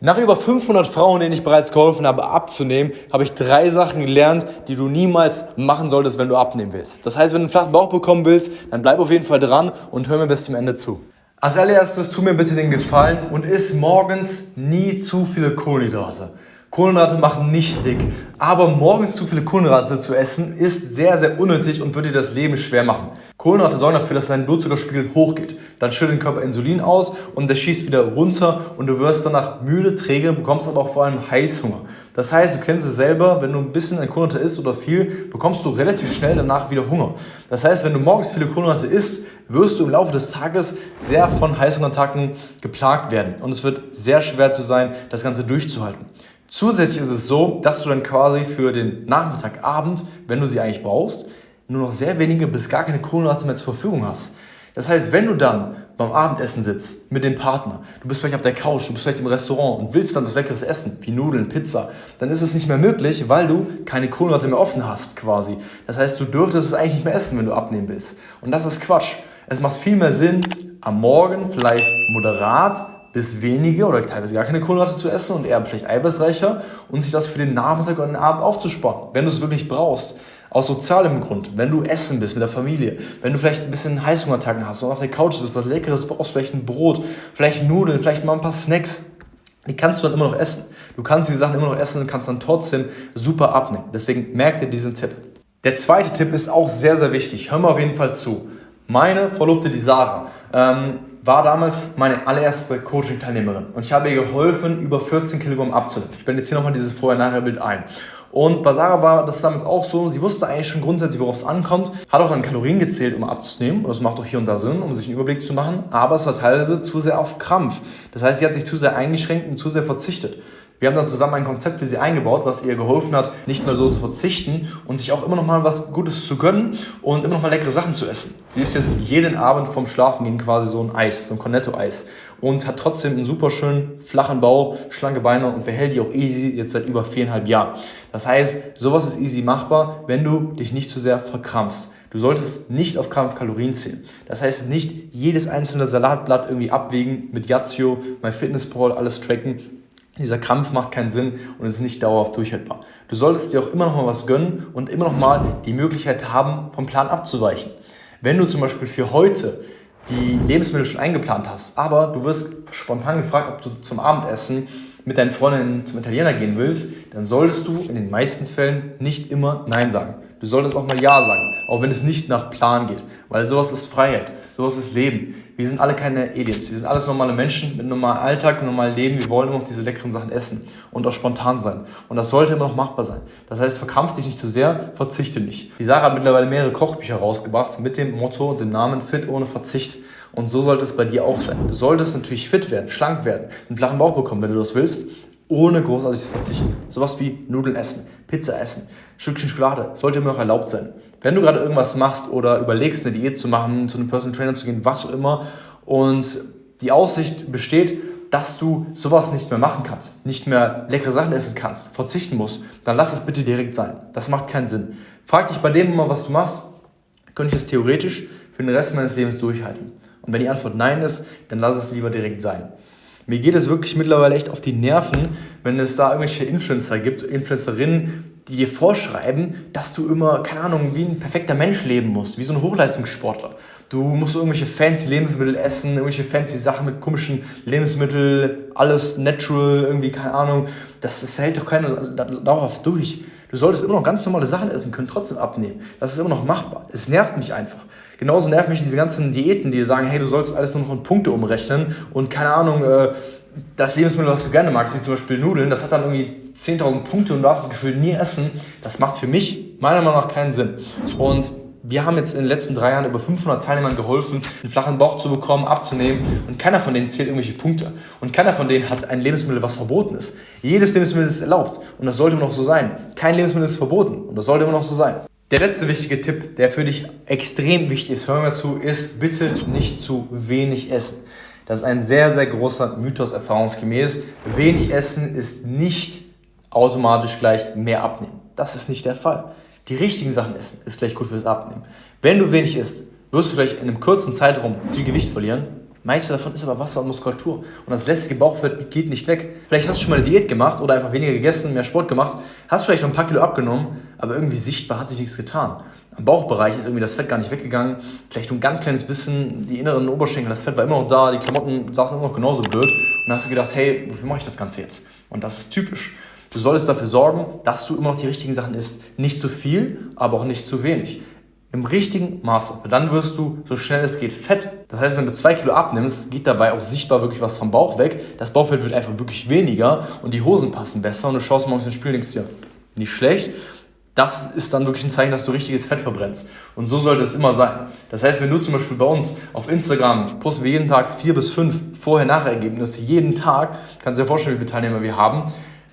Nach über 500 Frauen, denen ich bereits geholfen habe, abzunehmen, habe ich drei Sachen gelernt, die du niemals machen solltest, wenn du abnehmen willst. Das heißt, wenn du einen flachen Bauch bekommen willst, dann bleib auf jeden Fall dran und hör mir bis zum Ende zu. Als allererstes tu mir bitte den Gefallen und iss morgens nie zu viele Kohlenhydrate. Kohlenhydrate machen nicht dick, aber morgens zu viele Kohlenhydrate zu essen ist sehr, sehr unnötig und würde dir das Leben schwer machen. Kohlenhydrate sorgen dafür, dass dein Blutzuckerspiegel hochgeht. Dann schüttet dein Körper Insulin aus und der schießt wieder runter und du wirst danach müde, träge, bekommst aber auch vor allem Heißhunger. Das heißt, du kennst es selber, wenn du ein bisschen an Kohlenhydrate isst oder viel, bekommst du relativ schnell danach wieder Hunger. Das heißt, wenn du morgens viele Kohlenhydrate isst, wirst du im Laufe des Tages sehr von Heißhungerattacken geplagt werden und es wird sehr schwer zu sein, das Ganze durchzuhalten. Zusätzlich ist es so, dass du dann quasi für den Nachmittag, Abend, wenn du sie eigentlich brauchst, nur noch sehr wenige bis gar keine Kohlenhydrate mehr zur Verfügung hast. Das heißt, wenn du dann beim Abendessen sitzt mit dem Partner, du bist vielleicht auf der Couch, du bist vielleicht im Restaurant und willst dann was Leckeres essen, wie Nudeln, Pizza, dann ist es nicht mehr möglich, weil du keine Kohlenhydrate mehr offen hast quasi. Das heißt, du dürftest es eigentlich nicht mehr essen, wenn du abnehmen willst. Und das ist Quatsch. Es macht viel mehr Sinn, am Morgen vielleicht moderat bis wenige oder teilweise gar keine Kohlenhydrate zu essen und eher vielleicht eiweißreicher und sich das für den Nachmittag und den Abend aufzusparen, wenn du es wirklich brauchst. Aus sozialem Grund, wenn du essen bist mit der Familie, wenn du vielleicht ein bisschen Heißhungerattacken hast und auf der Couch sitzt, was Leckeres brauchst, vielleicht ein Brot, vielleicht Nudeln, vielleicht mal ein paar Snacks, die kannst du dann immer noch essen. Du kannst die Sachen immer noch essen und kannst dann trotzdem super abnehmen. Deswegen merk dir diesen Tipp. Der zweite Tipp ist auch sehr, sehr wichtig. Hör mal auf jeden Fall zu. Meine Verlobte, die Sarah, ähm, war damals meine allererste Coaching-Teilnehmerin und ich habe ihr geholfen, über 14 Kilogramm abzunehmen. Ich blende jetzt hier nochmal dieses Vorher-Nachher-Bild ein. Und bei Sarah war das damals auch so, sie wusste eigentlich schon grundsätzlich, worauf es ankommt, hat auch dann Kalorien gezählt, um abzunehmen. Und das macht auch hier und da Sinn, um sich einen Überblick zu machen. Aber es war teilweise zu sehr auf Krampf. Das heißt, sie hat sich zu sehr eingeschränkt und zu sehr verzichtet. Wir haben dann zusammen ein Konzept für sie eingebaut, was ihr geholfen hat, nicht mehr so zu verzichten und sich auch immer noch mal was Gutes zu gönnen und immer noch mal leckere Sachen zu essen. Sie isst jetzt jeden Abend vom Schlafengehen quasi so ein Eis, so ein Cornetto-Eis und hat trotzdem einen super schönen flachen Bauch, schlanke Beine und behält die auch easy jetzt seit über viereinhalb Jahren. Das heißt, sowas ist easy machbar, wenn du dich nicht zu sehr verkrampfst. Du solltest nicht auf Krampf Kalorien zählen. Das heißt, nicht jedes einzelne Salatblatt irgendwie abwägen mit Yazio, MyFitnessPal, alles tracken dieser Krampf macht keinen Sinn und ist nicht dauerhaft durchhaltbar. Du solltest dir auch immer noch mal was gönnen und immer noch mal die Möglichkeit haben, vom Plan abzuweichen. Wenn du zum Beispiel für heute die Lebensmittel schon eingeplant hast, aber du wirst spontan gefragt, ob du zum Abendessen mit deinen Freundinnen zum Italiener gehen willst, dann solltest du in den meisten Fällen nicht immer Nein sagen. Du solltest auch mal Ja sagen, auch wenn es nicht nach Plan geht, weil sowas ist Freiheit, sowas ist Leben. Wir sind alle keine Aliens. Wir sind alles normale Menschen mit normalem Alltag, normalem Leben. Wir wollen immer noch diese leckeren Sachen essen und auch spontan sein. Und das sollte immer noch machbar sein. Das heißt, verkrampf dich nicht zu sehr, verzichte nicht. Die Sarah hat mittlerweile mehrere Kochbücher rausgebracht mit dem Motto und dem Namen Fit ohne Verzicht. Und so sollte es bei dir auch sein. Du solltest natürlich fit werden, schlank werden, einen flachen Bauch bekommen, wenn du das willst ohne großartig zu verzichten. Sowas wie Nudeln essen, Pizza essen, Stückchen Schokolade sollte immer noch erlaubt sein. Wenn du gerade irgendwas machst oder überlegst, eine Diät zu machen, zu einem Personal Trainer zu gehen, was auch immer, und die Aussicht besteht, dass du sowas nicht mehr machen kannst, nicht mehr leckere Sachen essen kannst, verzichten musst, dann lass es bitte direkt sein. Das macht keinen Sinn. Frag dich bei dem immer, was du machst, könnte ich es theoretisch für den Rest meines Lebens durchhalten? Und wenn die Antwort nein ist, dann lass es lieber direkt sein. Mir geht es wirklich mittlerweile echt auf die Nerven, wenn es da irgendwelche Influencer gibt, Influencerinnen, die dir vorschreiben, dass du immer, keine Ahnung, wie ein perfekter Mensch leben musst, wie so ein Hochleistungssportler. Du musst irgendwelche fancy Lebensmittel essen, irgendwelche fancy Sachen mit komischen Lebensmitteln, alles natural, irgendwie, keine Ahnung. Das, das hält doch keiner dauerhaft durch. Du solltest immer noch ganz normale Sachen essen können, trotzdem abnehmen. Das ist immer noch machbar. Es nervt mich einfach. Genauso nervt mich diese ganzen Diäten, die sagen, hey, du sollst alles nur noch in Punkte umrechnen und keine Ahnung, äh, das Lebensmittel, was du gerne magst, wie zum Beispiel Nudeln, das hat dann irgendwie 10.000 Punkte und du darfst das Gefühl nie essen. Das macht für mich meiner Meinung nach keinen Sinn. Und wir haben jetzt in den letzten drei Jahren über 500 Teilnehmern geholfen, einen flachen Bauch zu bekommen, abzunehmen. Und keiner von denen zählt irgendwelche Punkte. Und keiner von denen hat ein Lebensmittel, was verboten ist. Jedes Lebensmittel ist erlaubt. Und das sollte immer noch so sein. Kein Lebensmittel ist verboten. Und das sollte immer noch so sein. Der letzte wichtige Tipp, der für dich extrem wichtig ist, hör mir zu, ist bitte nicht zu wenig essen. Das ist ein sehr, sehr großer Mythos erfahrungsgemäß. Wenig essen ist nicht automatisch gleich mehr abnehmen. Das ist nicht der Fall die richtigen Sachen essen, ist gleich gut fürs Abnehmen. Wenn du wenig isst, wirst du vielleicht in einem kurzen Zeitraum viel Gewicht verlieren, Meiste davon ist aber Wasser und Muskulatur. Und das lästige Bauchfett geht nicht weg. Vielleicht hast du schon mal eine Diät gemacht oder einfach weniger gegessen, mehr Sport gemacht, hast vielleicht noch ein paar Kilo abgenommen, aber irgendwie sichtbar hat sich nichts getan. Am Bauchbereich ist irgendwie das Fett gar nicht weggegangen. Vielleicht nur ein ganz kleines bisschen, die inneren Oberschenkel, das Fett war immer noch da, die Klamotten saßen immer noch genauso blöd. Und dann hast du gedacht, hey, wofür mache ich das Ganze jetzt? Und das ist typisch. Du solltest dafür sorgen, dass du immer noch die richtigen Sachen isst. Nicht zu viel, aber auch nicht zu wenig. Im richtigen Maße. Dann wirst du so schnell es geht fett. Das heißt, wenn du zwei Kilo abnimmst, geht dabei auch sichtbar wirklich was vom Bauch weg. Das Bauchfett wird einfach wirklich weniger und die Hosen passen besser und du schaust morgens ins Spiel und denkst dir, nicht schlecht. Das ist dann wirklich ein Zeichen, dass du richtiges Fett verbrennst. Und so sollte es immer sein. Das heißt, wenn du zum Beispiel bei uns auf Instagram posten wir jeden Tag vier bis fünf Vorher-Nachher-Ergebnisse, jeden Tag, kannst du dir vorstellen, wie viele Teilnehmer wir haben,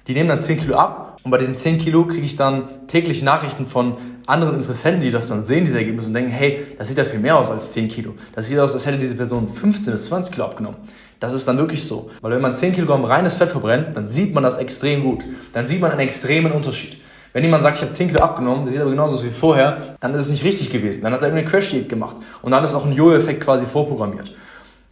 die nehmen dann 10 Kilo ab und bei diesen 10 Kilo kriege ich dann täglich Nachrichten von anderen Interessenten, die das dann sehen, diese Ergebnisse und denken, hey, das sieht ja viel mehr aus als 10 Kilo. Das sieht aus, als hätte diese Person 15 bis 20 Kilo abgenommen. Das ist dann wirklich so. Weil wenn man 10 Kilogramm reines Fett verbrennt, dann sieht man das extrem gut. Dann sieht man einen extremen Unterschied. Wenn jemand sagt, ich habe 10 Kilo abgenommen, der sieht aber genauso aus wie vorher, dann ist es nicht richtig gewesen. Dann hat er irgendeine Crash-Diät gemacht. Und dann ist auch ein Jojo-Effekt quasi vorprogrammiert.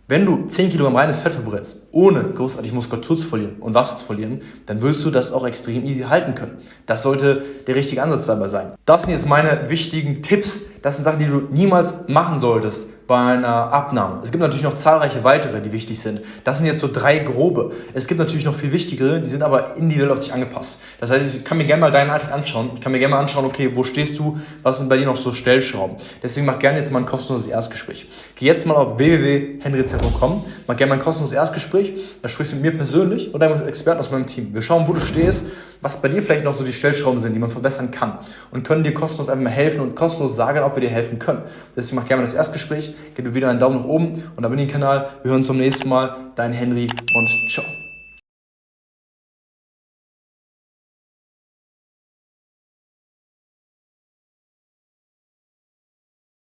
Wenn du 10 Kilogramm reines Fett verbrennst, ohne großartig Muskulatur zu verlieren und Wasser zu verlieren, dann wirst du das auch extrem easy halten können. Das sollte der richtige Ansatz dabei sein. Das sind jetzt meine wichtigen Tipps. Das sind Sachen, die du niemals machen solltest bei einer Abnahme. Es gibt natürlich noch zahlreiche weitere, die wichtig sind. Das sind jetzt so drei grobe. Es gibt natürlich noch viel wichtigere, die sind aber individuell auf dich angepasst. Das heißt, ich kann mir gerne mal deinen Alltag anschauen. Ich kann mir gerne mal anschauen, okay, wo stehst du, was sind bei dir noch so Stellschrauben. Deswegen mach gerne jetzt mal ein kostenloses Erstgespräch. Geh jetzt mal auf www.henriz.com, mach gerne mal ein kostenloses Erstgespräch. Da sprichst du mit mir persönlich oder einem Experten aus meinem Team. Wir schauen, wo du stehst, was bei dir vielleicht noch so die Stellschrauben sind, die man verbessern kann und können dir kostenlos einfach mal helfen und kostenlos sagen, ob wir dir helfen können. Deswegen mach gerne mal das Erstgespräch, gib mir wieder einen Daumen nach oben und abonniere den Kanal. Wir hören uns zum nächsten Mal. Dein Henry und ciao.